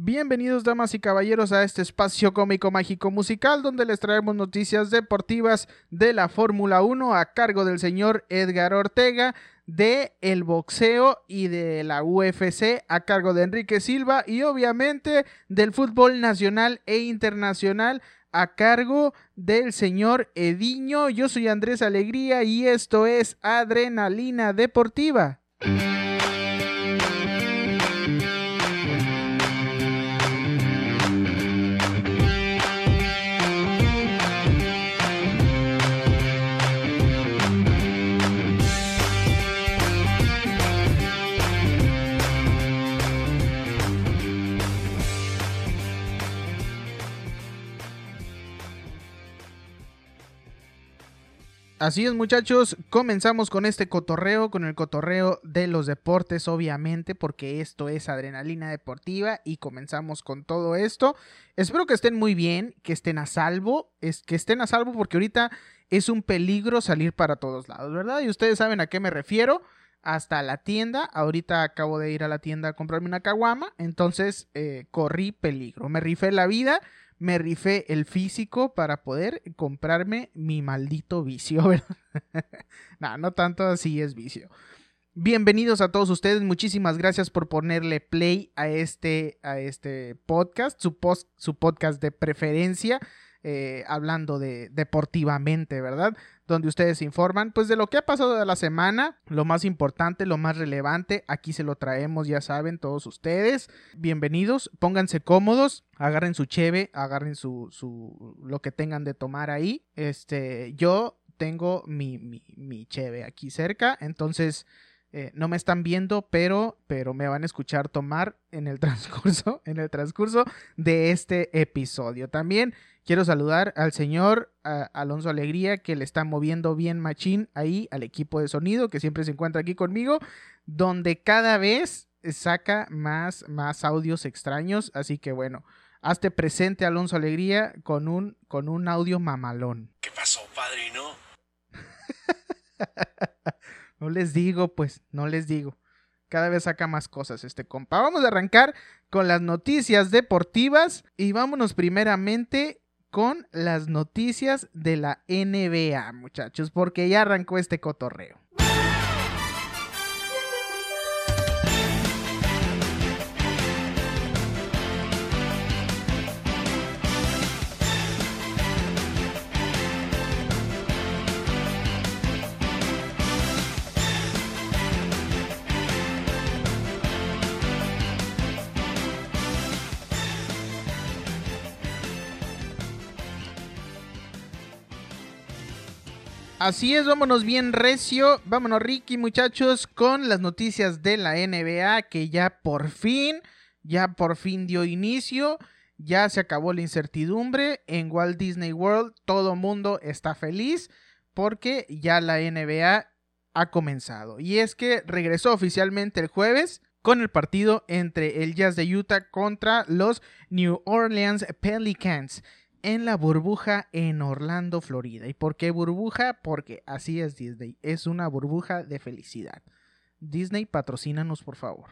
Bienvenidos damas y caballeros a este espacio cómico mágico musical donde les traemos noticias deportivas de la Fórmula 1 a cargo del señor Edgar Ortega, de el boxeo y de la UFC a cargo de Enrique Silva y obviamente del fútbol nacional e internacional a cargo del señor Ediño. Yo soy Andrés Alegría y esto es Adrenalina Deportiva. Así es muchachos, comenzamos con este cotorreo, con el cotorreo de los deportes obviamente, porque esto es adrenalina deportiva y comenzamos con todo esto. Espero que estén muy bien, que estén a salvo, es que estén a salvo porque ahorita es un peligro salir para todos lados, ¿verdad? Y ustedes saben a qué me refiero, hasta la tienda, ahorita acabo de ir a la tienda a comprarme una caguama, entonces eh, corrí peligro, me rifé la vida me rifé el físico para poder comprarme mi maldito vicio, ¿verdad? no, no tanto así es vicio. Bienvenidos a todos ustedes, muchísimas gracias por ponerle play a este, a este podcast, su, post, su podcast de preferencia. Eh, hablando de deportivamente, ¿verdad? Donde ustedes informan, pues de lo que ha pasado de la semana, lo más importante, lo más relevante, aquí se lo traemos, ya saben, todos ustedes. Bienvenidos, pónganse cómodos, agarren su cheve, agarren su, su, lo que tengan de tomar ahí. Este, yo tengo mi, mi, mi cheve aquí cerca, entonces... Eh, no me están viendo, pero, pero me van a escuchar tomar en el transcurso, en el transcurso de este episodio. También Quiero saludar al señor Alonso Alegría que le está moviendo bien machín ahí al equipo de sonido que siempre se encuentra aquí conmigo, donde cada vez saca más, más audios extraños. Así que bueno, hazte presente Alonso Alegría con un, con un audio mamalón. ¿Qué pasó, padrino? no les digo, pues, no les digo. Cada vez saca más cosas este compa. Vamos a arrancar con las noticias deportivas y vámonos primeramente con las noticias de la NBA, muchachos, porque ya arrancó este cotorreo. Así es, vámonos bien recio, vámonos Ricky muchachos con las noticias de la NBA que ya por fin, ya por fin dio inicio, ya se acabó la incertidumbre. En Walt Disney World, todo mundo está feliz porque ya la NBA ha comenzado. Y es que regresó oficialmente el jueves con el partido entre el Jazz de Utah contra los New Orleans Pelicans en la burbuja en Orlando, Florida. ¿Y por qué burbuja? Porque así es Disney. Es una burbuja de felicidad. Disney, patrocínanos, por favor.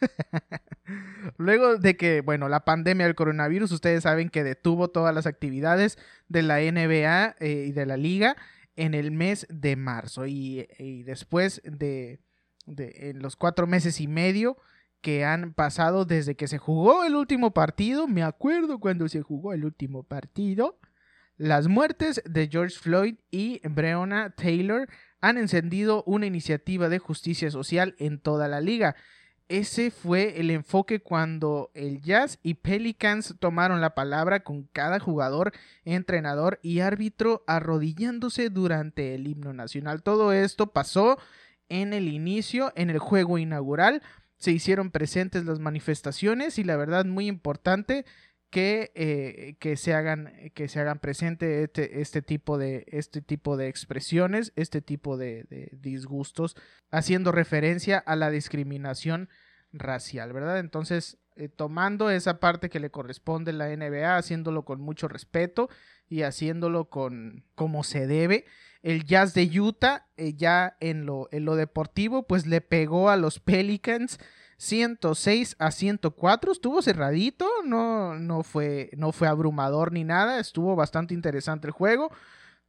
Luego de que, bueno, la pandemia del coronavirus, ustedes saben que detuvo todas las actividades de la NBA eh, y de la liga en el mes de marzo. Y, después de, de en los cuatro meses y medio que han pasado desde que se jugó el último partido. Me acuerdo cuando se jugó el último partido. Las muertes de George Floyd y Breonna Taylor han encendido una iniciativa de justicia social en toda la liga. Ese fue el enfoque cuando el Jazz y Pelicans tomaron la palabra con cada jugador, entrenador y árbitro arrodillándose durante el himno nacional. Todo esto pasó en el inicio, en el juego inaugural, se hicieron presentes las manifestaciones y la verdad muy importante que, eh, que se hagan que se hagan presente este, este, tipo de este tipo de expresiones este tipo de, disgustos haciendo referencia a la discriminación racial verdad entonces eh, tomando esa parte que le corresponde a la NBA haciéndolo con mucho respeto y haciéndolo con como se debe el Jazz de Utah, eh, ya en lo, en lo deportivo, pues le pegó a los Pelicans 106 a 104. Estuvo cerradito, no, no, fue, no fue abrumador ni nada. Estuvo bastante interesante el juego.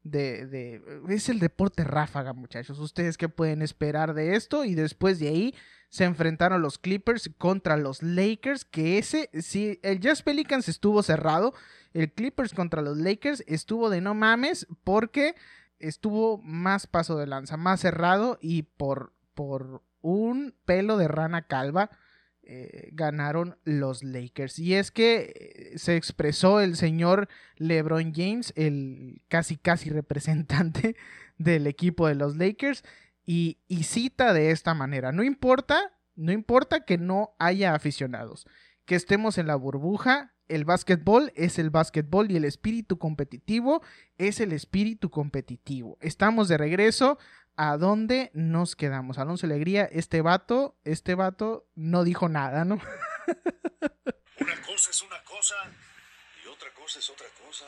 De, de, es el deporte ráfaga, muchachos. ¿Ustedes qué pueden esperar de esto? Y después de ahí se enfrentaron los Clippers contra los Lakers. Que ese, si el Jazz Pelicans estuvo cerrado, el Clippers contra los Lakers estuvo de no mames porque estuvo más paso de lanza, más cerrado y por, por un pelo de rana calva eh, ganaron los Lakers. Y es que eh, se expresó el señor LeBron James, el casi casi representante del equipo de los Lakers, y, y cita de esta manera, no importa, no importa que no haya aficionados, que estemos en la burbuja, el básquetbol es el básquetbol y el espíritu competitivo es el espíritu competitivo. Estamos de regreso a dónde nos quedamos. Alonso Alegría, este vato, este vato no dijo nada, ¿no? una cosa es una cosa y otra cosa es otra cosa.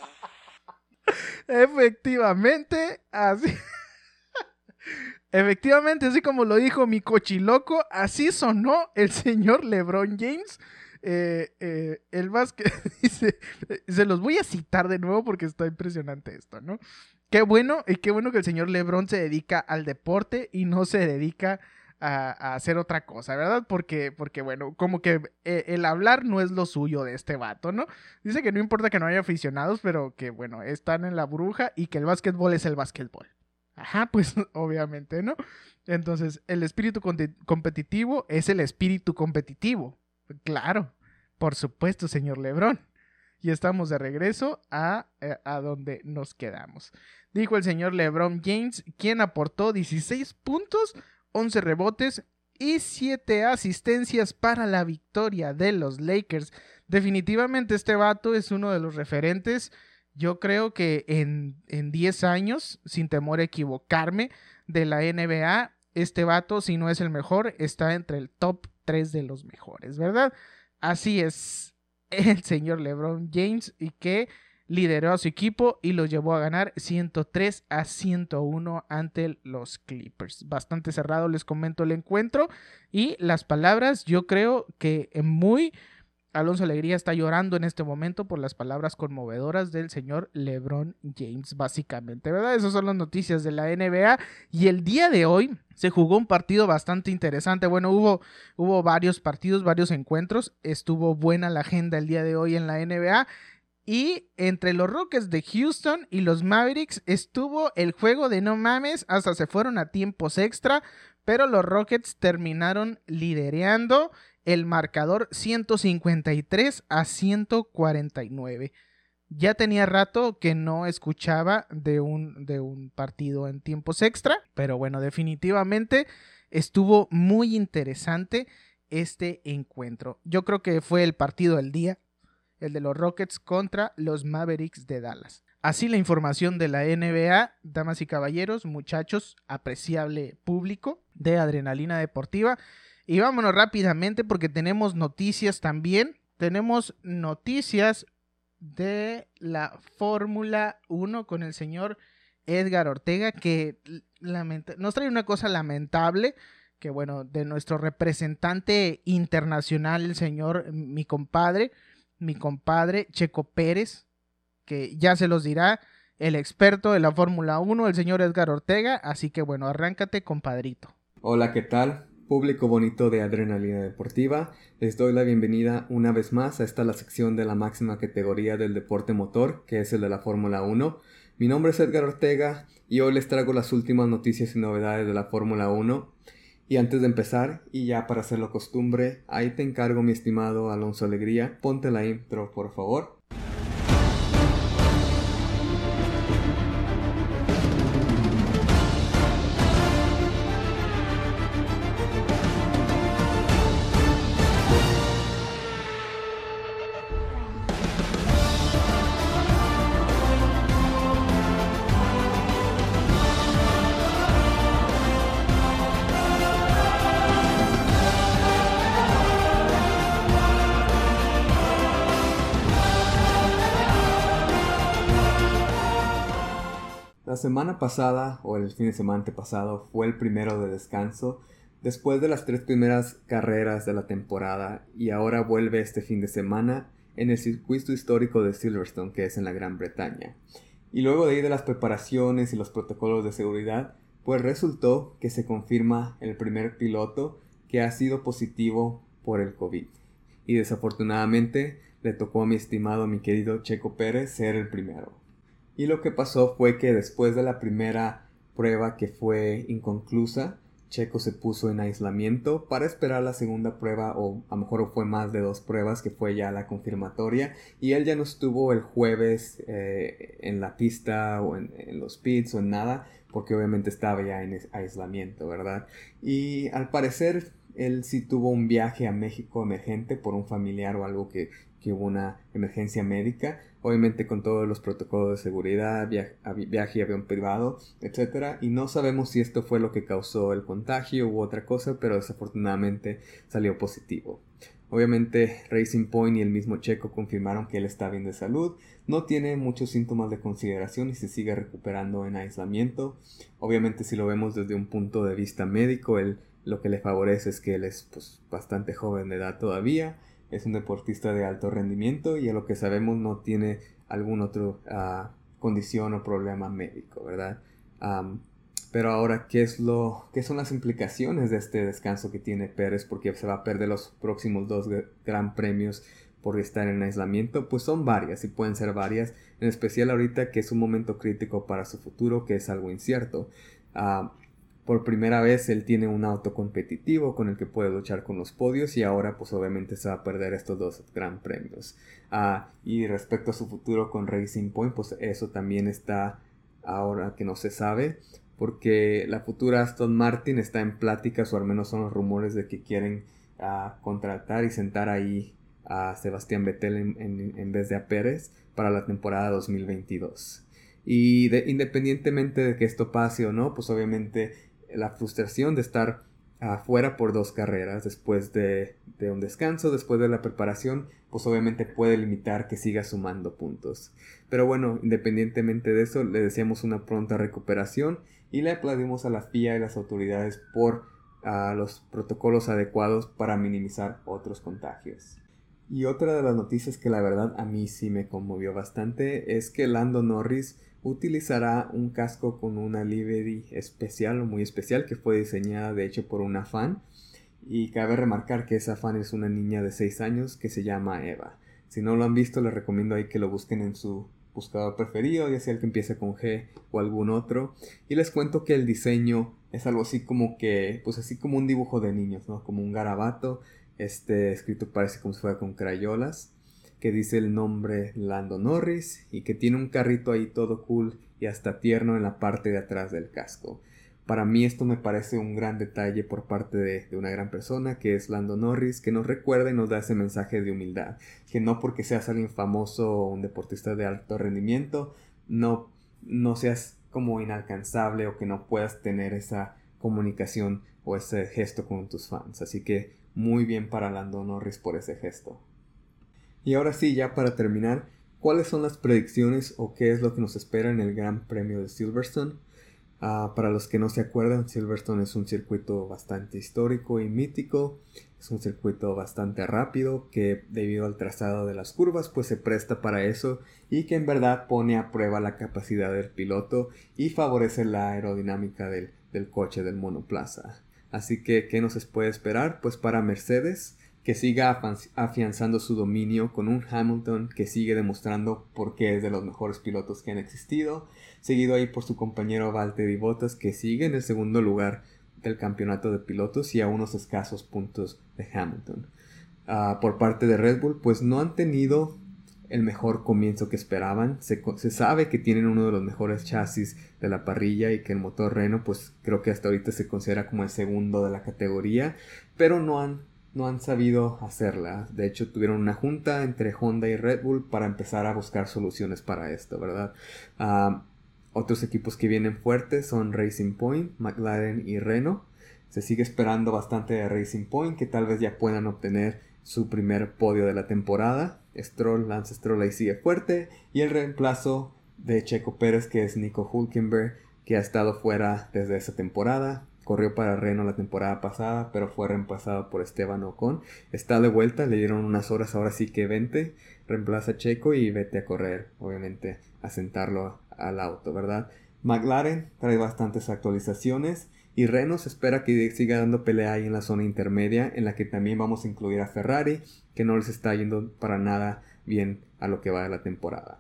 Efectivamente, así. Efectivamente, así como lo dijo mi cochiloco, así sonó el señor LeBron James. Eh, eh, el básquet dice, se los voy a citar de nuevo porque está impresionante esto, ¿no? Qué bueno, y qué bueno que el señor Lebron se dedica al deporte y no se dedica a, hacer otra cosa, ¿verdad? Porque, porque, bueno, como que eh, el hablar no es lo suyo de este vato, ¿no? Dice que no importa que no haya aficionados, pero que, bueno, están en la bruja y que el básquetbol es el básquetbol. Ajá, pues obviamente, ¿no? Entonces, el espíritu competitivo es el espíritu competitivo. Claro, por supuesto, señor Lebron y estamos de regreso a, eh, a, donde nos quedamos. Dijo el señor LeBron James, quien aportó 16 puntos, 11 rebotes y 7 asistencias para la victoria de los Lakers. Definitivamente este vato es uno de los referentes. Yo creo que en, en 10 años, sin temor a equivocarme, de la NBA, este vato, si no es el mejor, está entre el top 3 de los mejores, ¿verdad? Así es, el señor LeBron James y que lideró a su equipo y lo llevó a ganar 103 a 101 ante los Clippers. Bastante cerrado les comento el encuentro y las palabras yo creo que muy Alonso Alegría está llorando en este momento por las palabras conmovedoras del señor LeBron James, básicamente, ¿verdad? Esas son las noticias de la NBA. Y el día de hoy se jugó un partido bastante interesante. Bueno, hubo, hubo varios partidos, varios encuentros. Estuvo buena la agenda el día de hoy en la NBA. Y entre los Rockets de Houston y los Mavericks estuvo el juego de no mames, hasta se fueron a tiempos extra, pero los Rockets terminaron lidereando el marcador 153 a 149. Ya tenía rato que no escuchaba de un, de un partido en tiempos extra, pero bueno, definitivamente estuvo muy interesante este encuentro. Yo creo que fue el partido del día, el de los Rockets contra los Mavericks de Dallas. Así la información de la NBA, damas y caballeros, muchachos, apreciable público de Adrenalina Deportiva. Y vámonos rápidamente porque tenemos noticias también. Tenemos noticias de la Fórmula 1 con el señor Edgar Ortega que nos trae una cosa lamentable que bueno, de nuestro representante internacional, el señor, mi compadre, mi compadre Checo Pérez, que ya se los dirá el experto de la Fórmula 1, el señor Edgar Ortega, así que bueno, arráncate compadrito. Hola, ¿qué tal? Público bonito de Adrenalina Deportiva, les doy la bienvenida una vez más a esta la sección de la máxima categoría del deporte motor, que es el de la Fórmula 1. Mi nombre es Edgar Ortega y hoy les traigo las últimas noticias y novedades de la Fórmula 1. Y antes de empezar, y ya para hacerlo costumbre, ahí te encargo mi estimado Alonso Alegría, ponte la intro por favor. Semana pasada, o el fin de semana antepasado, fue el primero de descanso Después de las tres primeras carreras de la temporada y ahora vuelve este fin de semana en el circuito histórico de Silverstone que es en la Gran Bretaña. Y luego de ahí de las preparaciones y los protocolos de seguridad, pues resultó que se confirma el primer piloto que ha sido positivo por el COVID. Y desafortunadamente le tocó a mi estimado, mi querido Checo Pérez ser el primero. Y lo que pasó fue que después de la primera prueba que fue inconclusa, Checo se puso en aislamiento para esperar la segunda prueba o a lo mejor fue más de dos pruebas que fue ya la confirmatoria y él ya no estuvo el jueves eh, en la pista o en, los pits o en nada porque obviamente estaba ya en aislamiento, ¿verdad? Y al parecer él sí tuvo un viaje a México emergente por un familiar o algo que, que hubo una emergencia médica, obviamente con todos los protocolos de seguridad, viaje, y avión privado, etc. Y no sabemos si esto fue lo que causó el contagio u otra cosa, pero desafortunadamente salió positivo. Obviamente Racing Point y el mismo Checo confirmaron que él está bien de salud, no tiene muchos síntomas de consideración y se sigue recuperando en aislamiento. Obviamente si lo vemos desde un punto de vista médico, él lo que le favorece es que él es pues, bastante joven de edad todavía, es un deportista de alto rendimiento y a lo que sabemos no tiene algún otro uh, condición o problema médico, ¿verdad? Pero ahora, ¿qué, es lo, ¿qué son las implicaciones de este descanso que tiene Pérez? Porque se va a perder los próximos dos gran premios por estar en aislamiento. Pues son varias y pueden ser varias, en especial ahorita que es un momento crítico para su futuro, que es algo incierto. Uh, por primera vez él tiene un auto competitivo con el que puede luchar con los podios y ahora pues obviamente se va a perder estos dos gran premios. Ah, y respecto a su futuro con Racing Point pues eso también está ahora que no se sabe porque la futura Aston Martin está en pláticas o al menos son los rumores de que quieren ah, contratar y sentar ahí a Sebastián Vettel en, vez de a Pérez para la temporada 2022. Y independientemente de que esto pase o no, pues obviamente la frustración de estar afuera por dos carreras después de, un descanso, después de la preparación, pues obviamente puede limitar que siga sumando puntos. Pero bueno, independientemente de eso, le deseamos una pronta recuperación y le aplaudimos a la FIA y las autoridades por los protocolos adecuados para minimizar otros contagios. Y otra de las noticias que la verdad a mí sí me conmovió bastante es que Lando Norris utilizará un casco con una livery especial o muy especial que fue diseñada de hecho por una fan y cabe remarcar que esa fan es una niña de 6 años que se llama Eva. Si no lo han visto les recomiendo ahí que lo busquen en su buscador preferido, ya sea el que empiece con G o algún otro. Y les cuento que el diseño es algo así como que, pues así como un dibujo de niños, ¿no? Como un garabato, este escrito parece como si fuera con crayolas que dice el nombre Lando Norris y que tiene un carrito ahí todo cool y hasta tierno en la parte de atrás del casco. Para mí esto me parece un gran detalle por parte de, una gran persona que es Lando Norris, que nos recuerda y nos da ese mensaje de humildad, que no porque seas alguien famoso o un deportista de alto rendimiento, no, no seas como inalcanzable o que no puedas tener esa comunicación o ese gesto con tus fans. Así que muy bien para Lando Norris por ese gesto. Y ahora sí, ya para terminar, ¿cuáles son las predicciones o qué es lo que nos espera en el Gran Premio de Silverstone? Ah, para los que no se acuerdan, Silverstone es un circuito bastante histórico y mítico. Es un circuito bastante rápido que debido al trazado de las curvas pues se presta para eso y que en verdad pone a prueba la capacidad del piloto y favorece la aerodinámica del, del coche del monoplaza. Así que, ¿qué nos puede esperar? Pues para Mercedes que siga afianzando su dominio con un Hamilton que sigue demostrando por qué es de los mejores pilotos que han existido, seguido ahí por su compañero Valtteri Bottas que sigue en el segundo lugar del campeonato de pilotos y a unos escasos puntos de Hamilton. Ah, por parte de Red Bull, pues no han tenido el mejor comienzo que esperaban. Se, se, sabe que tienen uno de los mejores chasis de la parrilla y que el motor Renault, pues creo que hasta ahorita se considera como el segundo de la categoría, pero no han no han sabido hacerla. De hecho, tuvieron una junta entre Honda y Red Bull para empezar a buscar soluciones para esto, ¿verdad? Ah, otros equipos que vienen fuertes son Racing Point, McLaren y Renault. Se sigue esperando bastante de Racing Point, que tal vez ya puedan obtener su primer podio de la temporada. Stroll, Lance Stroll ahí sigue fuerte. Y el reemplazo de Checo Pérez, que es Nico Hulkenberg, que ha estado fuera desde esa temporada corrió para Renault la temporada pasada, pero fue reemplazado por Esteban Ocon. Está de vuelta, le dieron unas horas, ahora sí que vente, reemplaza a Checo y vete a correr, obviamente, a sentarlo al auto, ¿verdad? McLaren trae bastantes actualizaciones y Renault espera que siga dando pelea ahí en la zona intermedia, en la que también vamos a incluir a Ferrari, que no les está yendo para nada bien a lo que va de la temporada.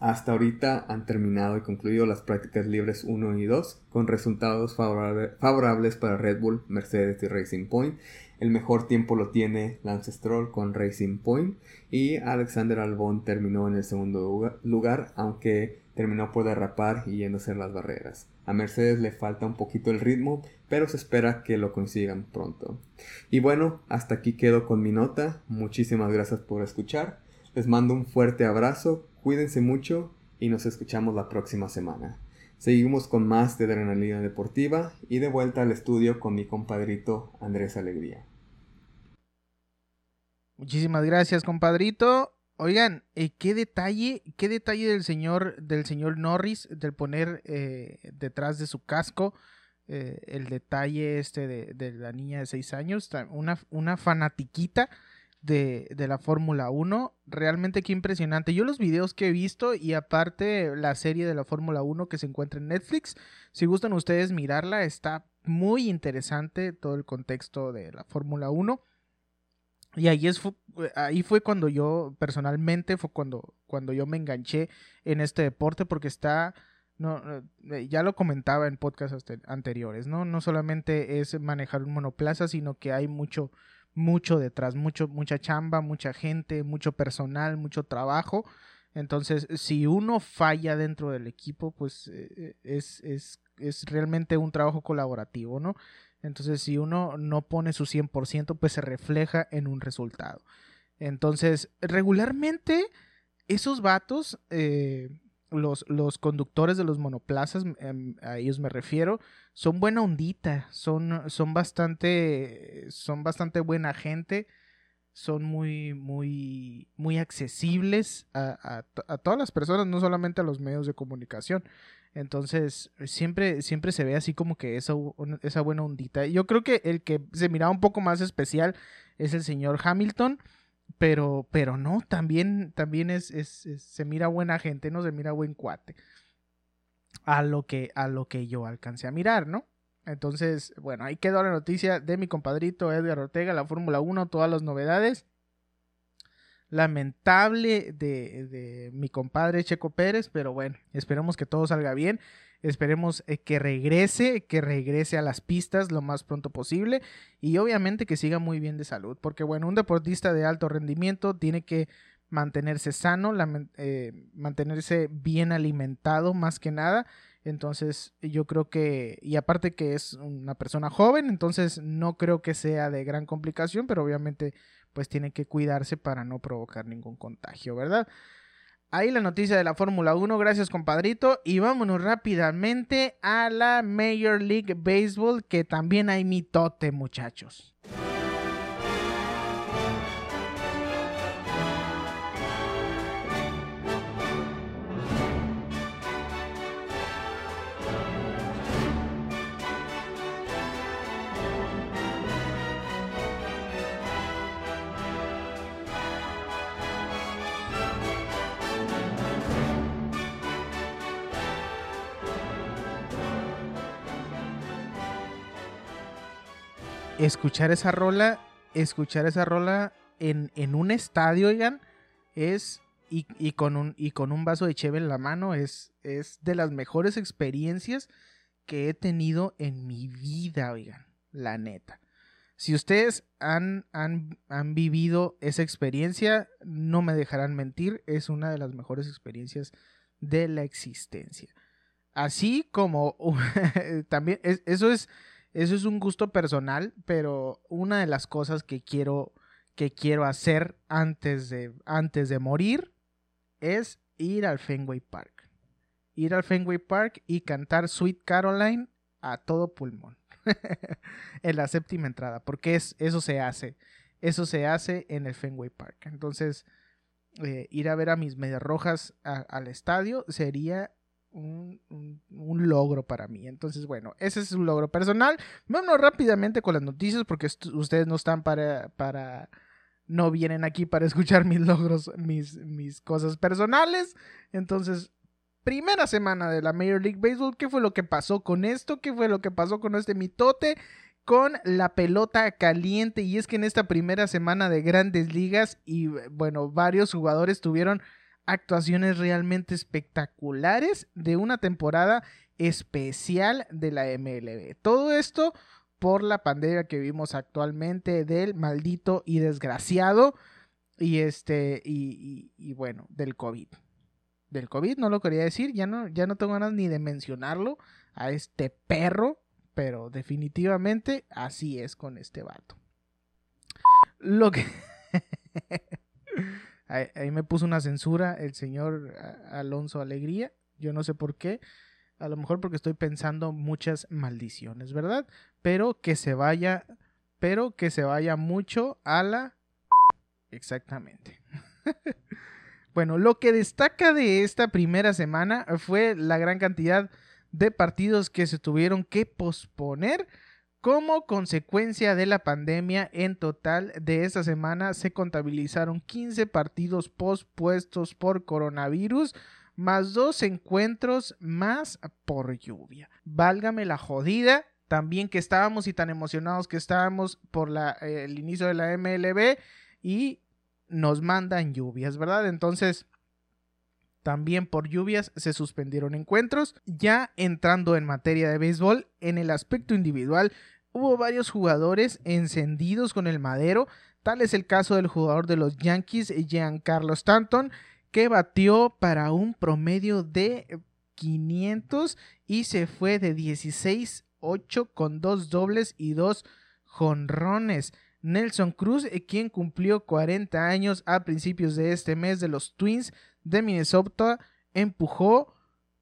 Hasta ahorita han terminado y concluido las prácticas libres 1 y 2 con resultados favorables para Red Bull, Mercedes y Racing Point. El mejor tiempo lo tiene Lance Stroll con Racing Point y Alexander Albon terminó en el segundo lugar, aunque terminó por derrapar y yéndose las barreras. A Mercedes le falta un poquito el ritmo, pero se espera que lo consigan pronto. Y bueno, hasta aquí quedo con mi nota. Muchísimas gracias por escuchar. Les mando un fuerte abrazo, cuídense mucho y nos escuchamos la próxima semana. Seguimos con más de Adrenalina Deportiva y de vuelta al estudio con mi compadrito Andrés Alegría. Muchísimas gracias, compadrito. Oigan, eh, qué detalle, qué detalle del señor, del señor Norris, del poner eh, detrás de su casco eh, el detalle este de, de, la niña de 6 años, una, una fanatiquita de, de la Fórmula 1. Realmente qué impresionante. Yo los videos que he visto y aparte la serie de la Fórmula 1 que se encuentra en Netflix, si gustan ustedes mirarla, está muy interesante todo el contexto de la Fórmula 1. Y ahí, es, ahí fue cuando yo, personalmente, fue cuando, cuando yo me enganché en este deporte porque está, no, eh, ya lo comentaba en podcasts anteriores, ¿no? No solamente es manejar un monoplaza, sino que hay mucho, mucho detrás, mucho, mucha chamba, mucha gente, mucho personal, mucho trabajo. Entonces, si uno falla dentro del equipo, pues eh, es, es, es realmente un trabajo colaborativo, ¿no? Entonces, si uno no pone su 100%, pues se refleja en un resultado. Entonces, regularmente, esos vatos, eh, los, los, conductores de los monoplazas, em, a ellos me refiero, son buena ondita, son, son, bastante, son bastante buena gente, son muy, muy, muy accesibles a, a, todas las personas, no solamente a los medios de comunicación. Entonces, siempre, siempre se ve así como que esa, esa buena ondita. Yo creo que el que se miraba un poco más especial es el señor Hamilton pero, pero no, también, también es, es, se mira buena gente, no se mira buen cuate. A lo que, a lo que yo alcancé a mirar, ¿no? Entonces, bueno, ahí quedó la noticia de mi compadrito Edgar Ortega, la Fórmula 1, todas las novedades. Lamentable de, de mi compadre Checo Pérez, pero bueno, esperemos que todo salga bien. Esperemos eh, que regrese, que regrese a las pistas lo más pronto posible y obviamente que siga muy bien de salud, porque bueno, un deportista de alto rendimiento tiene que mantenerse sano, eh, mantenerse bien alimentado más que nada. Entonces yo creo que, y aparte que es una persona joven, entonces no creo que sea de gran complicación, pero obviamente pues tiene que cuidarse para no provocar ningún contagio, ¿verdad? Ahí la noticia de la Fórmula 1, gracias compadrito. Y vámonos rápidamente a la Major League Baseball, que también hay mitote muchachos. Escuchar esa rola, escuchar esa rola en, en un estadio, oigan, es, y, con un, y con un vaso de cheve en la mano, es, es de las mejores experiencias que he tenido en mi vida, oigan, la neta. Si ustedes han, han, han, vivido esa experiencia, no me dejarán mentir, es una de las mejores experiencias de la existencia. Así como también, eso es eso es un gusto personal, pero una de las cosas que quiero, que quiero hacer antes de, antes de morir es ir al Fenway Park. Ir al Fenway Park y cantar Sweet Caroline a todo pulmón. en la séptima entrada, porque es, eso se hace. Eso se hace en el Fenway Park. Entonces, eh, ir a ver a mis medias rojas al estadio sería un, un, logro para mí. Entonces, bueno, ese es un logro personal. Vámonos rápidamente con las noticias porque ustedes no están para, para, no vienen aquí para escuchar mis logros, mis, mis cosas personales. Entonces, primera semana de la Major League Baseball, ¿qué fue lo que pasó con esto? ¿Qué fue lo que pasó con este mitote? Con la pelota caliente y es que en esta primera semana de grandes ligas y bueno, varios jugadores tuvieron actuaciones realmente espectaculares de una temporada especial de la MLB. Todo esto por la pandemia que vivimos actualmente del maldito y desgraciado y este y, bueno del COVID. Del COVID no lo quería decir, ya no, ya no tengo ganas ni de mencionarlo a este perro, pero definitivamente así es con este vato. Lo que Ahí, me puso una censura el señor Alonso Alegría. Yo no sé por qué. A lo mejor porque estoy pensando muchas maldiciones, ¿verdad? Pero que se vaya, pero que se vaya mucho a la... Exactamente. bueno, lo que destaca de esta primera semana fue la gran cantidad de partidos que se tuvieron que posponer como consecuencia de la pandemia, en total de esta semana se contabilizaron 15 partidos pospuestos por coronavirus, más dos encuentros más por lluvia. Válgame la jodida, también que estábamos y tan emocionados que estábamos por el inicio de la MLB y nos mandan lluvias, ¿verdad? Entonces, también por lluvias se suspendieron encuentros. Ya entrando en materia de béisbol, en el aspecto individual, hubo varios jugadores encendidos con el madero. Tal es el caso del jugador de los Yankees, Giancarlo Stanton, que batió para un promedio de 500 y se fue de 16-8 con dos dobles y dos jonrones. Nelson Cruz, quien cumplió 40 años a principios de este mes de los Twins, de Minnesota empujó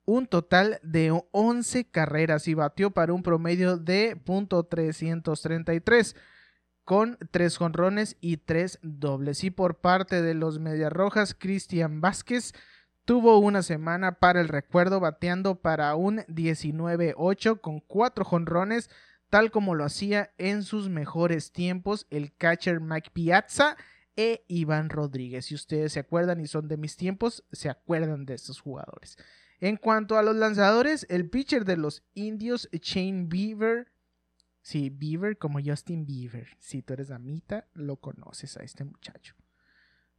un total de 11 carreras y batió para un promedio de .333 con 3 jonrones y 3 dobles. Y por parte de los Medias Rojas, Cristian Vázquez tuvo una semana para el recuerdo bateando para un 19-8 con 4 jonrones, tal como lo hacía en sus mejores tiempos el catcher Mike Piazza e Iván Rodríguez. Si ustedes se acuerdan y son de mis tiempos, se acuerdan de estos jugadores. En cuanto a los lanzadores, el pitcher de los indios, Shane Beaver, sí, Beaver como Justin Beaver, si tú eres amita, lo conoces a este muchacho.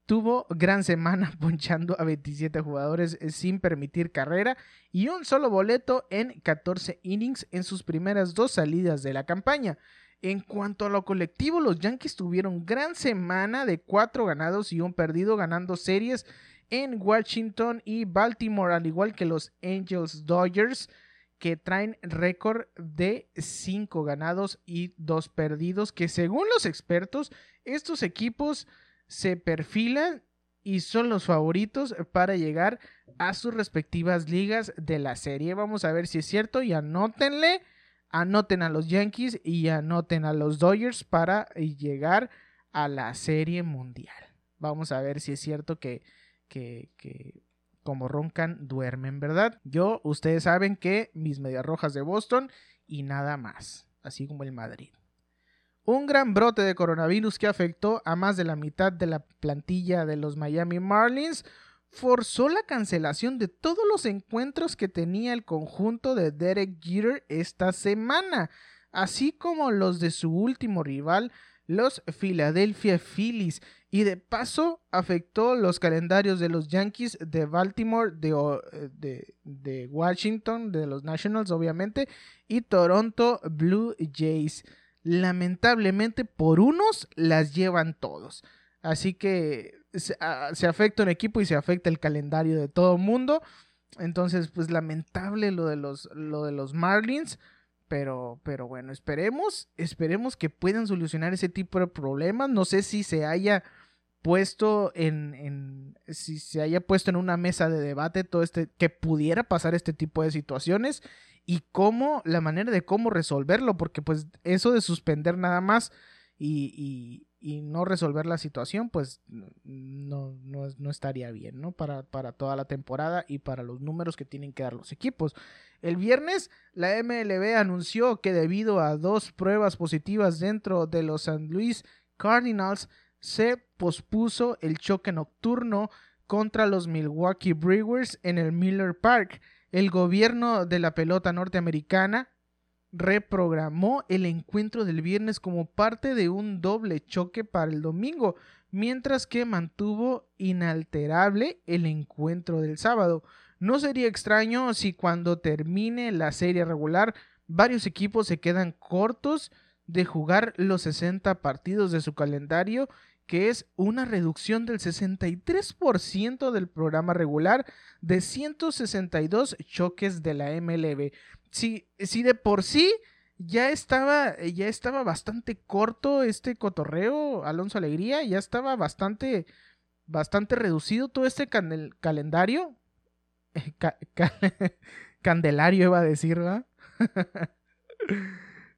Tuvo gran semana ponchando a 27 jugadores sin permitir carrera y un solo boleto en 14 innings en sus primeras dos salidas de la campaña. En cuanto a lo colectivo, los Yankees tuvieron gran semana de cuatro ganados y un perdido, ganando series en Washington y Baltimore, al igual que los Angels Dodgers, que traen récord de cinco ganados y dos perdidos, que según los expertos, estos equipos se perfilan y son los favoritos para llegar a sus respectivas ligas de la serie. Vamos a ver si es cierto y anótenle anoten a los Yankees y anoten a los Dodgers para llegar a la serie mundial. Vamos a ver si es cierto que, que, que como roncan, duermen, ¿verdad? Yo, ustedes saben que mis medias rojas de Boston y nada más, así como el Madrid. Un gran brote de coronavirus que afectó a más de la mitad de la plantilla de los Miami Marlins forzó la cancelación de todos los encuentros que tenía el conjunto de Derek Jeter esta semana, así como los de su último rival, los Philadelphia Phillies, y de paso afectó los calendarios de los Yankees de Baltimore, de, de, Washington, de los Nationals obviamente, y Toronto Blue Jays. Lamentablemente por unos las llevan todos. Así que Ah, se, afecta un equipo y se afecta el calendario de todo el mundo. Entonces, pues lamentable lo de los, lo de los Marlins. Pero, pero bueno, esperemos, esperemos que puedan solucionar ese tipo de problemas. No sé si se haya puesto en, en, si se haya puesto en una mesa de debate todo este que pudiera pasar este tipo de situaciones y cómo la manera de cómo resolverlo porque pues eso de suspender nada más y, no resolver la situación, pues no, no, estaría bien, ¿no? Para, para, toda la temporada y para los números que tienen que dar los equipos. El viernes, la MLB anunció que debido a dos pruebas positivas dentro de los St. Louis Cardinals, se pospuso el choque nocturno contra los Milwaukee Brewers en el Miller Park. El gobierno de la pelota norteamericana reprogramó el encuentro del viernes como parte de un doble choque para el domingo, mientras que mantuvo inalterable el encuentro del sábado. No sería extraño si cuando termine la serie regular varios equipos se quedan cortos de jugar los 60 partidos de su calendario, que es una reducción del 63% del programa regular de 162 choques de la MLB. Si, de por sí ya estaba, ya estaba bastante corto este cotorreo, Alonso Alegría, ya estaba bastante, bastante reducido todo este calendario. candelario iba a decir, ¿va?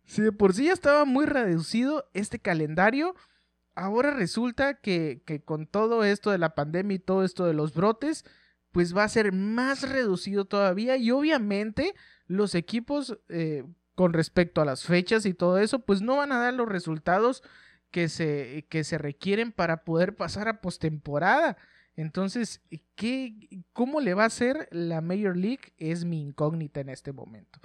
si de por sí ya estaba muy reducido este calendario, ahora resulta que, que, con todo esto de la pandemia y todo esto de los brotes, pues va a ser más reducido todavía y obviamente los equipos eh, con respecto a las fechas y todo eso, pues no van a dar los resultados que se, que se requieren para poder pasar a postemporada. Entonces, ¿qué, ¿cómo le va a hacer la Major League? Es mi incógnita en este momento.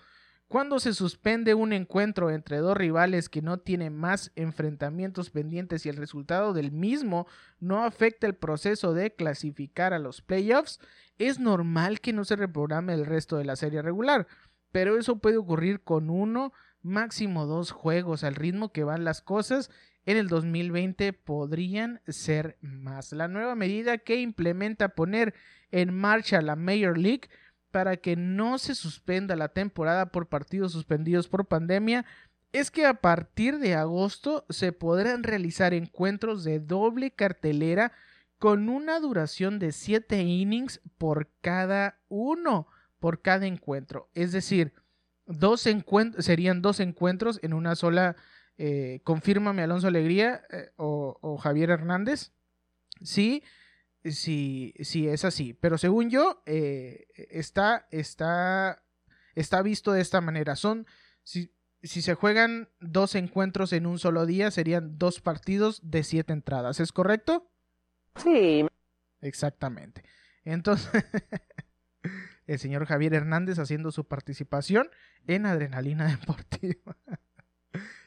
Cuando se suspende un encuentro entre dos rivales que no tienen más enfrentamientos pendientes y el resultado del mismo no afecta el proceso de clasificar a los playoffs, es normal que no se reprograme el resto de la serie regular pero eso puede ocurrir con uno, máximo dos juegos al ritmo que van las cosas. En el 2020 podrían ser más. La nueva medida que implementa poner en marcha la Major League para que no se suspenda la temporada por partidos suspendidos por pandemia es que a partir de agosto se podrán realizar encuentros de doble cartelera con una duración de 7 innings por cada uno por cada encuentro. Es decir, dos serían dos encuentros en una sola. Eh, confírmame Alonso Alegría eh, o, Javier Hernández. Sí, sí, sí es así. Pero según yo, eh, está, está, está visto de esta manera. Son, si, si se juegan dos encuentros en un solo día, serían dos partidos de siete entradas. ¿Es correcto? Sí. Exactamente. Entonces, el señor Javier Hernández haciendo su participación en Adrenalina Deportiva.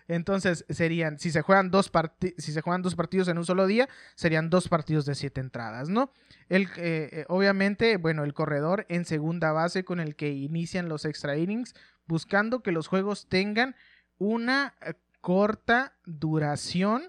Entonces serían, si se juegan dos si se juegan dos partidos en un solo día, serían dos partidos de siete entradas, ¿no? El, eh, eh, obviamente, bueno, el corredor en segunda base con el que inician los extra innings, buscando que los juegos tengan una eh, corta duración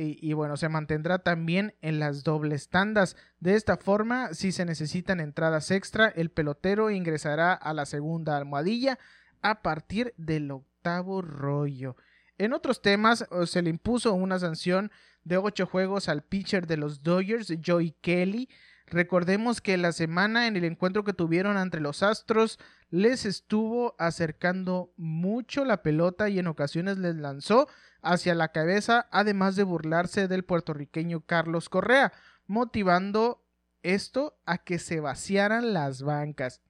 y, bueno, se mantendrá también en las dobles tandas. De esta forma, si se necesitan entradas extra, el pelotero ingresará a la segunda almohadilla a partir del octavo rollo. En otros temas, se le impuso una sanción de ocho juegos al pitcher de los Dodgers, Joey Kelly. Recordemos que la semana en el encuentro que tuvieron entre los Astros les estuvo acercando mucho la pelota y en ocasiones les lanzó hacia la cabeza, además de burlarse del puertorriqueño Carlos Correa, motivando esto a que se vaciaran las bancas.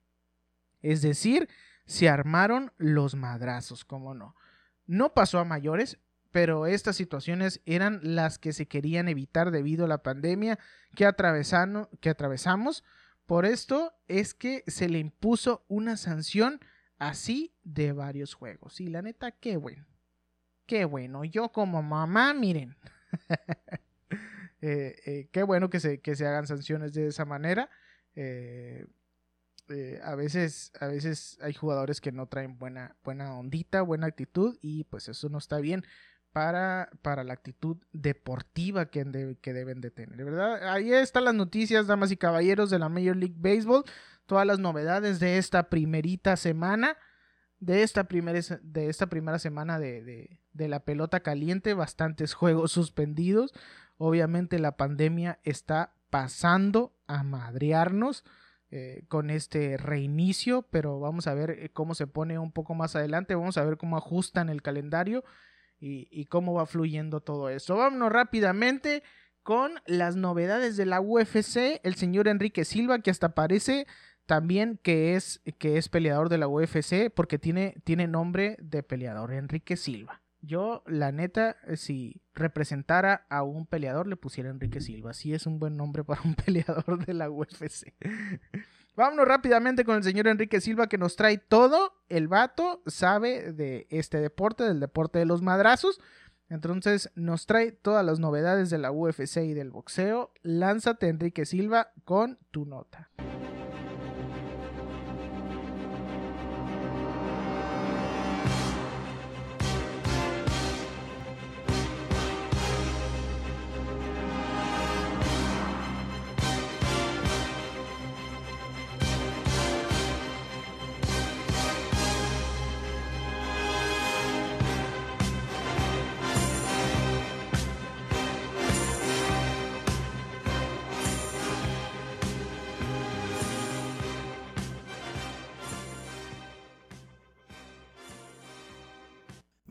Es decir, se armaron los madrazos, como no. No pasó a mayores, pero estas situaciones eran las que se querían evitar debido a la pandemia que, atravesamos. Por esto es que se le impuso una sanción así de varios juegos. Y la neta, qué bueno. Qué bueno, yo como mamá, miren. Eh, eh, qué bueno que se, que se hagan sanciones de esa manera. Eh, a, veces, a veces hay jugadores que no traen buena, buena ondita, buena actitud y pues eso no está bien para, para la actitud deportiva que, que deben de tener, ¿verdad? Ahí están las noticias, damas y caballeros de la Major League Baseball, todas las novedades de esta primerita semana de esta, primera, de esta primera semana de, la pelota caliente, bastantes juegos suspendidos. Obviamente la pandemia está pasando a madrearnos eh, con este reinicio, pero vamos a ver eh, cómo se pone un poco más adelante, vamos a ver cómo ajustan el calendario y, cómo va fluyendo todo eso. Vámonos rápidamente con las novedades de la UFC. El señor Enrique Silva, que hasta parece también que es, que es peleador de la UFC, porque tiene, tiene nombre de peleador, Enrique Silva. Yo, la neta, si representara a un peleador, le pusiera Enrique Silva. Sí es un buen nombre para un peleador de la UFC. Vámonos rápidamente con el señor Enrique Silva que nos trae todo. El vato sabe de este deporte, del deporte de los madrazos. Entonces nos trae todas las novedades de la UFC y del boxeo. Lánzate Enrique Silva con tu nota.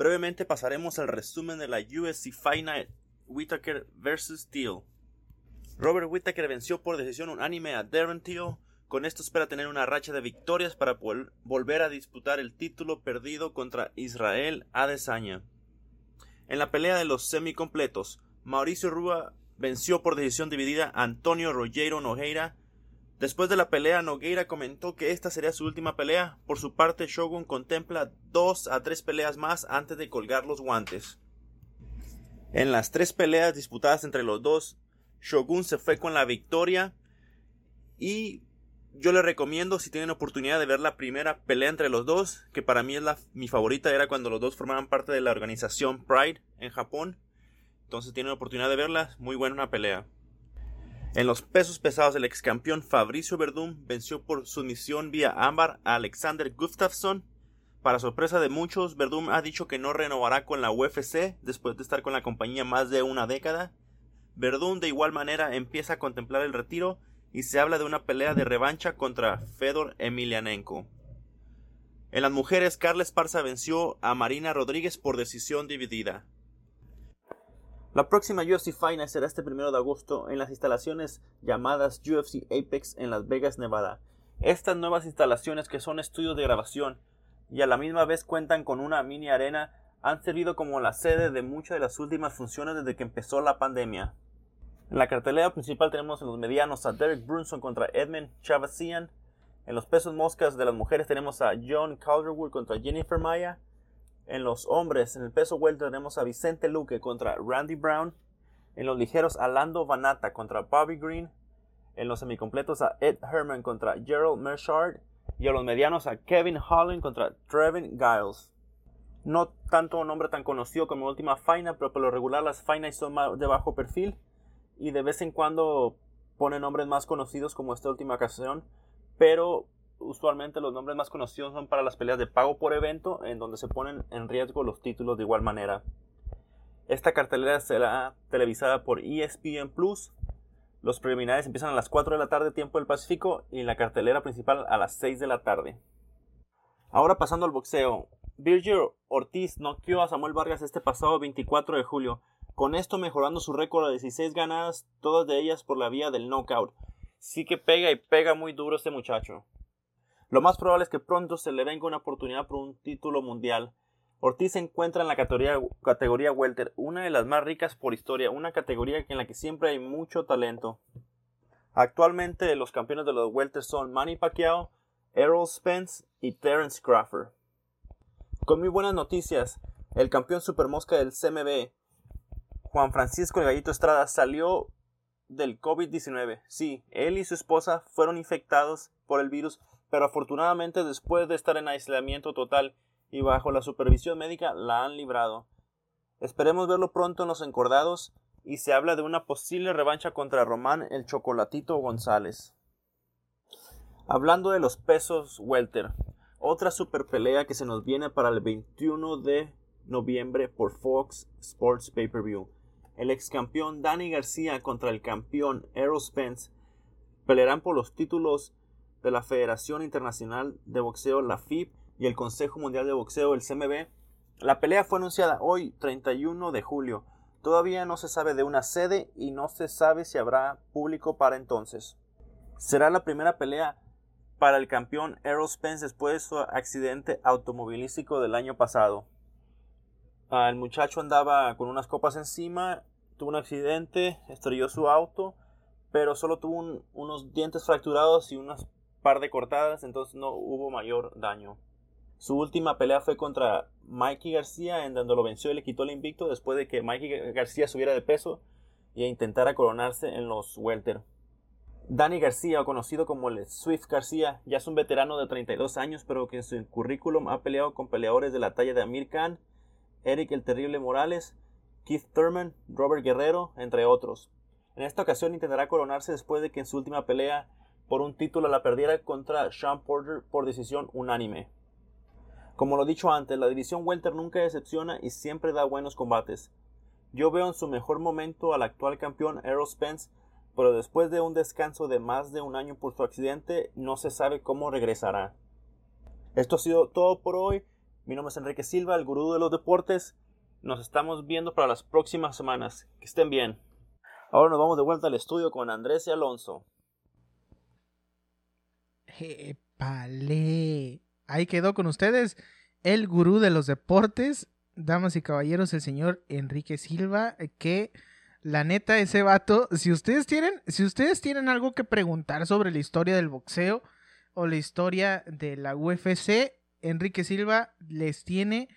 Brevemente pasaremos al resumen de la Fight Night Whitaker vs. Steele. Robert Whittaker venció por decisión unánime a Darren Till. Con esto espera tener una racha de victorias para volver a disputar el título perdido contra Israel Adesanya. En la pelea de los semicompletos, Mauricio Rua venció por decisión dividida a Antonio Rogero Nogueira Después de la pelea, Nogueira comentó que esta sería su última pelea. Por su parte, Shogun contempla dos a tres peleas más antes de colgar los guantes. En las tres peleas disputadas entre los dos, Shogun se fue con la victoria y yo le recomiendo si tienen oportunidad de ver la primera pelea entre los dos, que para mí es la, mi favorita, era cuando los dos formaban parte de la organización Pride en Japón. Entonces tienen oportunidad de verla, muy buena una pelea. En los pesos pesados, el ex campeón Fabricio Verdún venció por sumisión vía ámbar a Alexander Gustafsson. Para sorpresa de muchos, Verdún ha dicho que no renovará con la UFC después de estar con la compañía más de una década. Verdún de igual manera empieza a contemplar el retiro y se habla de una pelea de revancha contra Fedor Emelianenko. En las mujeres, Carles Parza venció a Marina Rodríguez por decisión dividida. La próxima UFC Final será este primero de agosto en las instalaciones llamadas UFC Apex en Las Vegas, Nevada. Estas nuevas instalaciones, que son estudios de grabación y a la misma vez cuentan con una mini arena, han servido como la sede de muchas de las últimas funciones desde que empezó la pandemia. En la cartelera principal tenemos en los medianos a Derek Brunson contra Edmund Chavasian. En los pesos moscas de las mujeres tenemos a John Calderwood contra Jennifer Maya. En los hombres, en el peso welter tenemos a Vicente Luque contra Randy Brown. En los ligeros, a Lando Vanata contra Bobby Green. En los semicompletos, a Ed Herman contra Gerald Mershard. Y a los medianos, a Kevin Holland contra Trevin Giles. No tanto un nombre tan conocido como Última Faina, pero por lo regular las Fainas son más de bajo perfil. Y de vez en cuando ponen nombres más conocidos como esta última ocasión. Pero usualmente los nombres más conocidos son para las peleas de pago por evento, en donde se ponen en riesgo los títulos de igual manera. Esta cartelera será televisada por ESPN Plus. Los preliminares empiezan a las 4 de la tarde, tiempo del Pacífico, y la cartelera principal a las 6 de la tarde. Ahora pasando al boxeo. Virgil Ortiz noqueó a Samuel Vargas este pasado 24 de julio, con esto mejorando su récord de 16 ganadas, todas de ellas por la vía del knockout. Sí que pega y pega muy duro este muchacho. Lo más probable es que pronto se le venga una oportunidad por un título mundial. Ortiz se encuentra en la categoría, categoría welter, una de las más ricas por historia, una categoría en la que siempre hay mucho talento. Actualmente los campeones de los welters son Manny Pacquiao, Errol Spence y Terence Crawford. Con muy buenas noticias, el campeón supermosca del CMB, Juan Francisco El Gallito Estrada, salió del COVID-19. Sí, él y su esposa fueron infectados por el virus pero afortunadamente después de estar en aislamiento total y bajo la supervisión médica la han librado. Esperemos verlo pronto en los encordados y se habla de una posible revancha contra Román el Chocolatito González. Hablando de los pesos welter, otra super pelea que se nos viene para el 21 de noviembre por Fox Sports Pay-Per-View. El ex campeón Danny García contra el campeón Errol Spence pelearán por los títulos de la Federación Internacional de Boxeo, la FIB, y el Consejo Mundial de Boxeo, el CMB, La pelea fue anunciada hoy, 31 de julio. Todavía no se sabe de una sede y no se sabe si habrá público para entonces. Será la primera pelea para el campeón Errol Spence después de su accidente automovilístico del año pasado. El muchacho andaba con unas copas encima, tuvo un accidente, estrelló su auto, pero solo tuvo unos dientes fracturados y unas par de cortadas, entonces no hubo mayor daño. Su última pelea fue contra Mikey García, en donde lo venció y le quitó el invicto después de que Mikey García subiera de peso e intentara coronarse en los welter. Danny García, conocido como el Swift García, ya es un veterano de 32 años, pero que en su currículum ha peleado con peleadores de la talla de Amir Khan, Eric el Terrible Morales, Keith Thurman, Robert Guerrero, entre otros. En esta ocasión intentará coronarse después de que en su última pelea por un título la perdiera contra Sean Porter por decisión unánime. Como lo dicho antes, la división welter nunca decepciona y siempre da buenos combates. Yo veo en su mejor momento al actual campeón Errol Spence, pero después de un descanso de más de un año por su accidente, no se sabe cómo regresará. Esto ha sido todo por hoy. Mi nombre es Enrique Silva, el gurú de los deportes. Nos estamos viendo para las próximas semanas. Que estén bien. Ahora nos vamos de vuelta al estudio con Andrés y Alonso. Epale. Ahí quedó con ustedes el gurú de los deportes, damas y caballeros, el señor Enrique Silva, que la neta ese vato, si ustedes tienen, si ustedes tienen algo que preguntar sobre la historia del boxeo o la historia de la UFC, Enrique Silva les tiene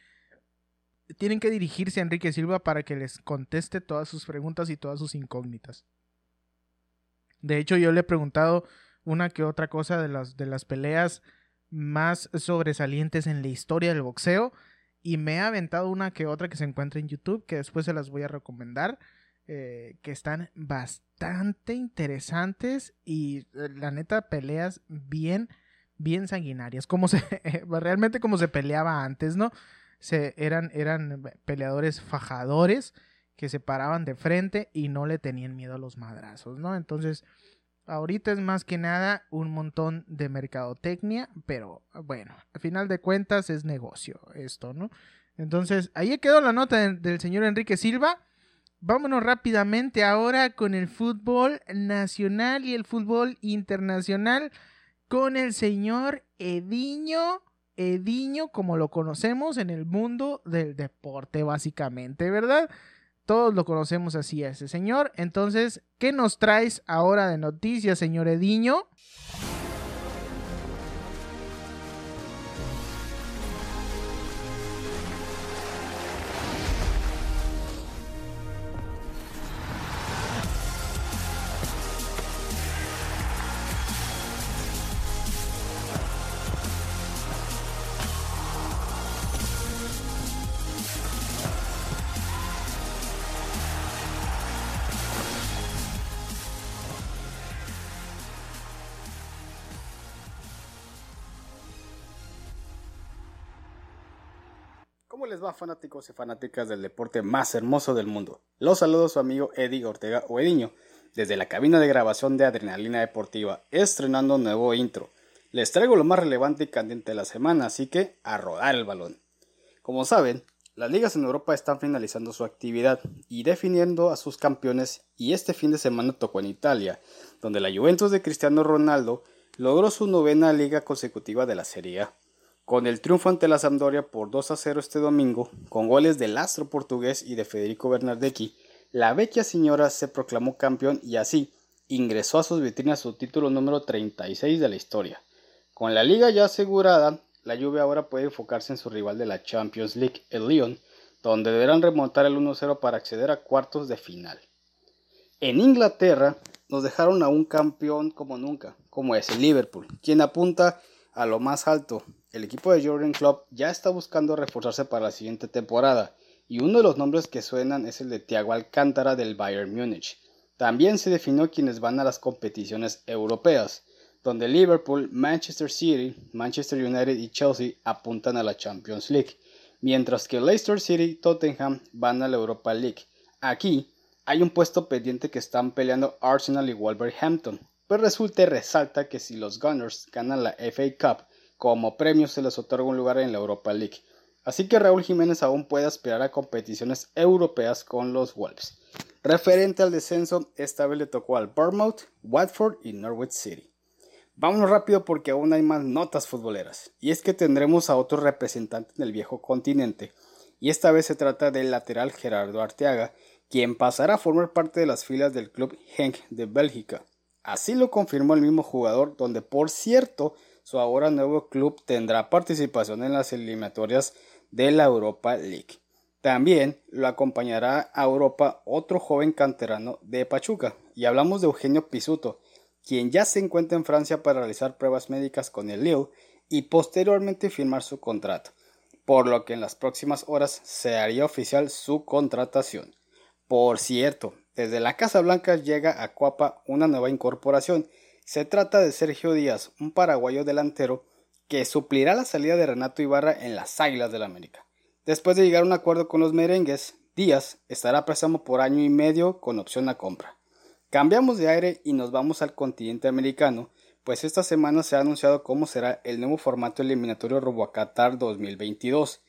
tienen que dirigirse a Enrique Silva para que les conteste todas sus preguntas y todas sus incógnitas. De hecho, yo le he preguntado una que otra cosa de las, de las peleas más sobresalientes en la historia del boxeo. Y me ha aventado una que otra que se encuentra en YouTube, que después se las voy a recomendar, eh, que están bastante interesantes y eh, la neta peleas bien, bien sanguinarias, como se, realmente como se peleaba antes, ¿no? Se, eran, eran peleadores fajadores que se paraban de frente y no le tenían miedo a los madrazos, ¿no? Entonces, Ahorita es más que nada un montón de mercadotecnia, pero bueno, al final de cuentas es negocio esto, ¿no? Entonces, ahí quedó la nota del, señor Enrique Silva. Vámonos rápidamente ahora con el fútbol nacional y el fútbol internacional con el señor Ediño. Ediño, como lo conocemos en el mundo del deporte, básicamente, ¿verdad? Todos lo conocemos así ese señor. Entonces, ¿qué nos traes ahora de noticias, señor Ediño? Les fanáticos y fanáticas del deporte más hermoso del mundo? Los saludo su amigo Eddie Ortega o Ediño, desde la cabina de grabación de Adrenalina Deportiva, estrenando un nuevo intro. Les traigo lo más relevante y candente de la semana, así que a rodar el balón. Como saben, las ligas en Europa están finalizando su actividad y definiendo a sus campeones y este fin de semana tocó en Italia, donde la Juventus de Cristiano Ronaldo logró su novena liga consecutiva de la Serie A. Con el triunfo ante la Sampdoria por 2 a 0 este domingo, con goles del astro portugués y de Federico Bernardeschi, la vecchia señora se proclamó campeón y así ingresó a sus vitrinas su título número 36 de la historia. Con la liga ya asegurada, la Juve ahora puede enfocarse en su rival de la Champions League, el Lyon, donde deberán remontar el 1-0 para acceder a cuartos de final. En Inglaterra nos dejaron a un campeón como nunca, como es el Liverpool, quien apunta a lo más alto. El equipo de Jordan Klopp ya está buscando reforzarse para la siguiente temporada y uno de los nombres que suenan es el de Thiago Alcántara del Bayern Múnich. También se definió quienes van a las competiciones europeas, donde Liverpool, Manchester City, Manchester United y Chelsea apuntan a la Champions League, mientras que Leicester City y Tottenham van a la Europa League. Aquí hay un puesto pendiente que están peleando Arsenal y Wolverhampton, pues resulta y resalta que si los Gunners ganan la FA Cup, como premio se les otorga un lugar en la Europa League. Así que Raúl Jiménez aún puede aspirar a competiciones europeas con los Wolves. Referente al descenso, esta vez le tocó al Bournemouth, Watford y Norwich City. Vámonos rápido porque aún hay más notas futboleras. Y es que tendremos a otro representante del viejo continente. Y esta vez se trata del lateral Gerardo Arteaga, quien pasará a formar parte de las filas del club Henk de Bélgica. Así lo confirmó el mismo jugador, donde por cierto su ahora nuevo club tendrá participación en las eliminatorias de la Europa League. También lo acompañará a Europa otro joven canterano de Pachuca, y hablamos de Eugenio Pisuto, quien ya se encuentra en Francia para realizar pruebas médicas con el Lille y posteriormente firmar su contrato, por lo que en las próximas horas se haría oficial su contratación. Por cierto, desde la Casa Blanca llega a Cuapa una nueva incorporación. Se trata de Sergio Díaz, un paraguayo delantero que suplirá la salida de Renato Ibarra en las Águilas del la América. Después de llegar a un acuerdo con los merengues, Díaz estará préstamo por año y medio con opción a compra. Cambiamos de aire y nos vamos al continente americano, pues esta semana se ha anunciado cómo será el nuevo formato eliminatorio rumbo a Qatar 2022.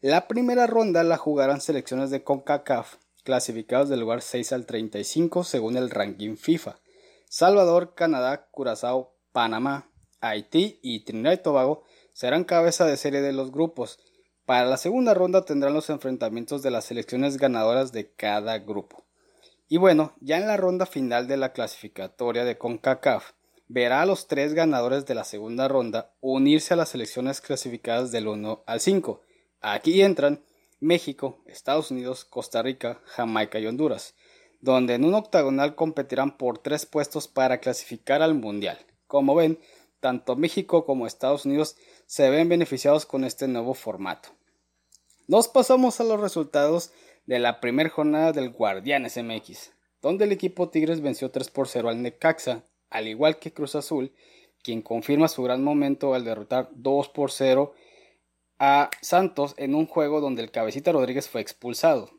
La primera ronda la jugarán selecciones de CONCACAF, clasificados del lugar 6 al 35 según el ranking FIFA. Salvador, Canadá, Curazao, Panamá, Haití y Trinidad y Tobago serán cabeza de serie de los grupos. Para la segunda ronda tendrán los enfrentamientos de las selecciones ganadoras de cada grupo. Y bueno, ya en la ronda final de la clasificatoria de CONCACAF, verá a los tres ganadores de la segunda ronda unirse a las selecciones clasificadas del 1 al 5. Aquí entran México, Estados Unidos, Costa Rica, Jamaica y Honduras, donde en un octagonal competirán por tres puestos para clasificar al Mundial. Como ven, tanto México como Estados Unidos se ven beneficiados con este nuevo formato. Nos pasamos a los resultados de la primera jornada del Guardianes MX, donde el equipo Tigres venció 3 por 0 al Necaxa, al igual que Cruz Azul, quien confirma su gran momento al derrotar 2 por 0 a Santos en un juego donde el cabecita Rodríguez fue expulsado.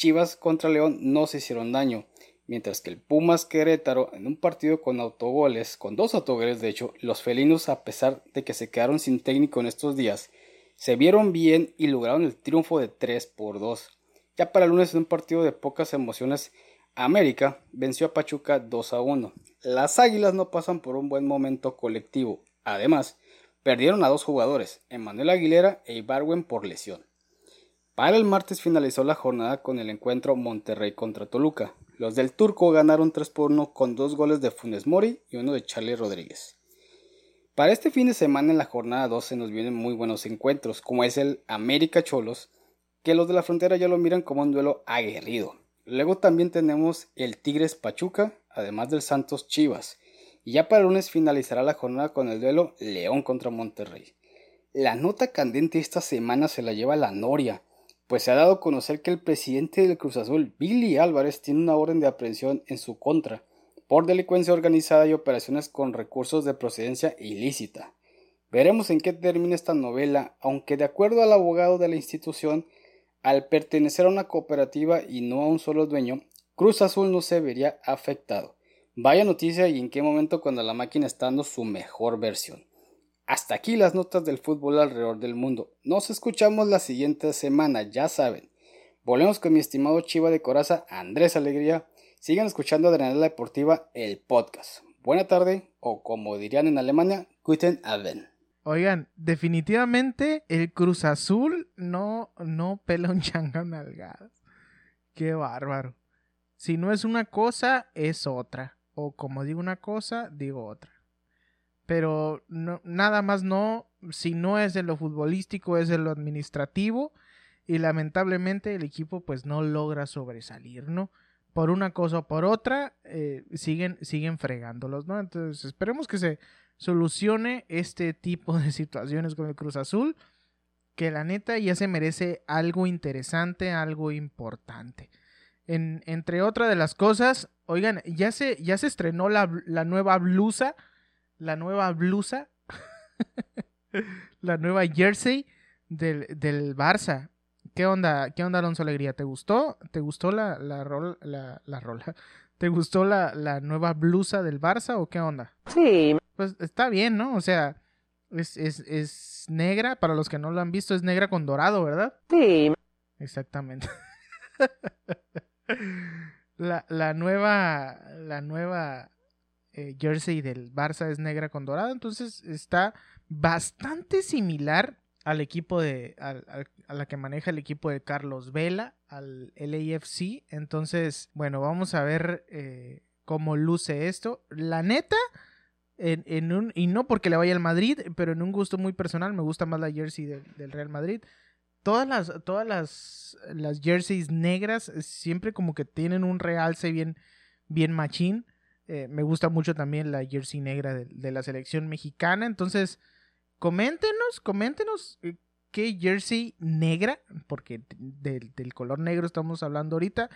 Chivas contra León no se hicieron daño, mientras que el Pumas Querétaro en un partido con autogoles, con dos autogoles de hecho, los felinos a pesar de que se quedaron sin técnico en estos días, se vieron bien y lograron el triunfo de 3 por 2. Ya para el lunes en un partido de pocas emociones, América venció a Pachuca 2 a 1. Las Águilas no pasan por un buen momento colectivo. Además, perdieron a dos jugadores, Emanuel Aguilera e Ibarwen por lesión. Para el martes finalizó la jornada con el encuentro Monterrey contra Toluca. Los del Turco ganaron 3 por 1 con dos goles de Funes Mori y uno de Charlie Rodríguez. Para este fin de semana en la jornada 12 nos vienen muy buenos encuentros, como es el América Cholos, que los de la frontera ya lo miran como un duelo aguerrido. Luego también tenemos el Tigres Pachuca, además del Santos Chivas. Y ya para el lunes finalizará la jornada con el duelo León contra Monterrey. La nota candente esta semana se la lleva la Noria, pues se ha dado a conocer que el presidente del Cruz Azul, Billy Álvarez, tiene una orden de aprehensión en su contra por delincuencia organizada y operaciones con recursos de procedencia ilícita. Veremos en qué termina esta novela, aunque de acuerdo al abogado de la institución, al pertenecer a una cooperativa y no a un solo dueño, Cruz Azul no se vería afectado. Vaya noticia y en qué momento cuando la máquina está dando su mejor versión. Hasta aquí las notas del fútbol alrededor del mundo. Nos escuchamos la siguiente semana, ya saben. Volvemos con mi estimado Chiva de Coraza, Andrés Alegría, Sigan escuchando Adrenalina Deportiva, el podcast. Buena tarde, o como dirían en Alemania, Guten Abend. Oigan, definitivamente el Cruz Azul no, no pela un changa nalgadas. Qué bárbaro. Si no es una cosa, es otra. O como digo una cosa, digo otra. Pero nada más no, si no es de lo futbolístico, es de lo administrativo. Y lamentablemente el equipo pues no logra sobresalir, ¿no? por una cosa o por otra, eh, siguen, siguen fregándolos, ¿no? Entonces, esperemos que se solucione este tipo de situaciones con el Cruz Azul, que la neta ya se merece algo interesante, algo importante. En, entre otras de las cosas, oigan, ya se, ya se estrenó la, la nueva blusa, la nueva blusa, la nueva jersey del, del Barça. ¿Qué onda, qué onda Alonso Alegría? ¿Te gustó? ¿Te gustó la, la, la, la rola? ¿Te gustó la, la nueva blusa del Barça o qué onda? Sí. Pues está bien, ¿no? O sea, Es, es, es negra, para los que no lo han visto, es negra con dorado, ¿verdad? Sí, Exactamente. la, la nueva, la nueva eh, jersey del Barça es negra con dorado, entonces está bastante similar al equipo de, a la que maneja el equipo de Carlos Vela, al LAFC. Entonces, bueno, vamos a ver eh, cómo luce esto. La neta, en, un, y no porque le vaya al Madrid, pero en un gusto muy personal, me gusta más la jersey del, Real Madrid. Todas las, todas las, las jerseys negras siempre como que tienen un realce bien, bien machín. Eh, me gusta mucho también la jersey negra de, la selección mexicana. Entonces, coméntenos, coméntenos eh, qué jersey negra, porque del, del color negro estamos hablando ahorita,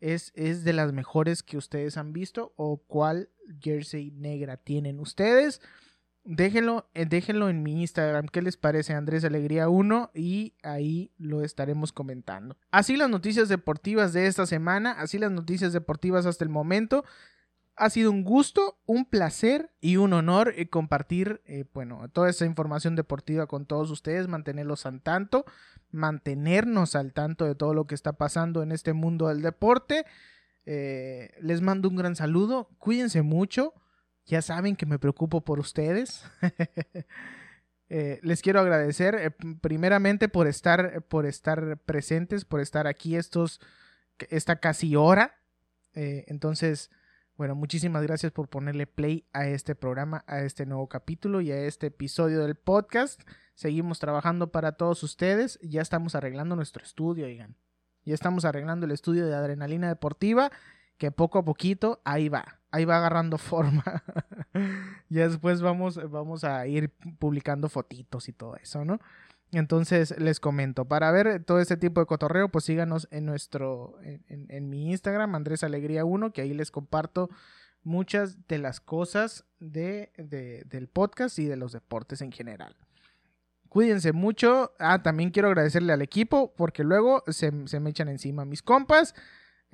es, es de las mejores que ustedes han visto o cuál jersey negra tienen ustedes. Déjenlo, eh, déjenlo en mi Instagram, ¿qué les parece Andrés Alegría 1? Y ahí lo estaremos comentando. Así las noticias deportivas de esta semana, así las noticias deportivas hasta el momento. Ha sido un gusto, un placer y un honor eh, compartir, eh, bueno, toda esa información deportiva con todos ustedes, mantenerlos al tanto, mantenernos al tanto de todo lo que está pasando en este mundo del deporte. Eh, les mando un gran saludo, cuídense mucho, ya saben que me preocupo por ustedes. Les quiero agradecer primeramente por estar, por estar presentes, por estar aquí estos, esta casi hora. Entonces, bueno, muchísimas gracias por ponerle play a este programa, a este nuevo capítulo y a este episodio del podcast. Seguimos trabajando para todos ustedes. Ya estamos arreglando nuestro estudio, oigan. Ya estamos arreglando el estudio de adrenalina deportiva, que poco a poquito ahí va, ahí va agarrando forma. ya después vamos, vamos a ir publicando fotitos y todo eso, ¿no? Entonces les comento, para ver todo este tipo de cotorreo, pues síganos en nuestro, en, mi Instagram, Andrés Alegría 1, que ahí les comparto muchas de las cosas de, de- del podcast y de los deportes en general. Cuídense mucho. Ah, también quiero agradecerle al equipo, porque luego se me echan encima mis compas.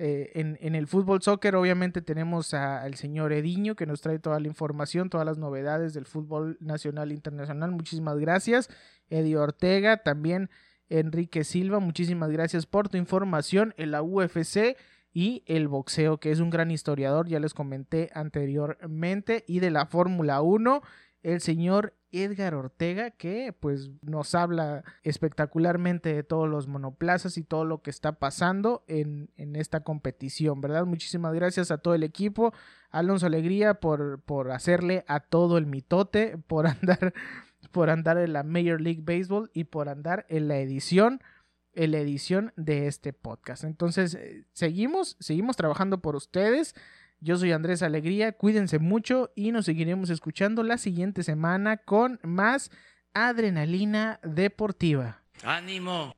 Eh, en, el fútbol soccer obviamente tenemos al señor Ediño que nos trae toda la información, todas las novedades del fútbol nacional e internacional. Muchísimas gracias. Eddie Ortega, también Enrique Silva, muchísimas gracias por tu información en la UFC y el boxeo, que es un gran historiador, ya les comenté anteriormente, y de la Fórmula 1, el señor Edgar Ortega, que pues nos habla espectacularmente de todos los monoplazas y todo lo que está pasando en, en esta competición, ¿verdad? Muchísimas gracias a todo el equipo, Alonso Alegría por, por hacerle a todo el mitote, por andar, por andar en la Major League Baseball y por andar en la edición en la edición de este podcast. Entonces, eh, seguimos, seguimos trabajando por ustedes. Yo soy Andrés Alegría, cuídense mucho y nos seguiremos escuchando la siguiente semana con más adrenalina deportiva. ánimo.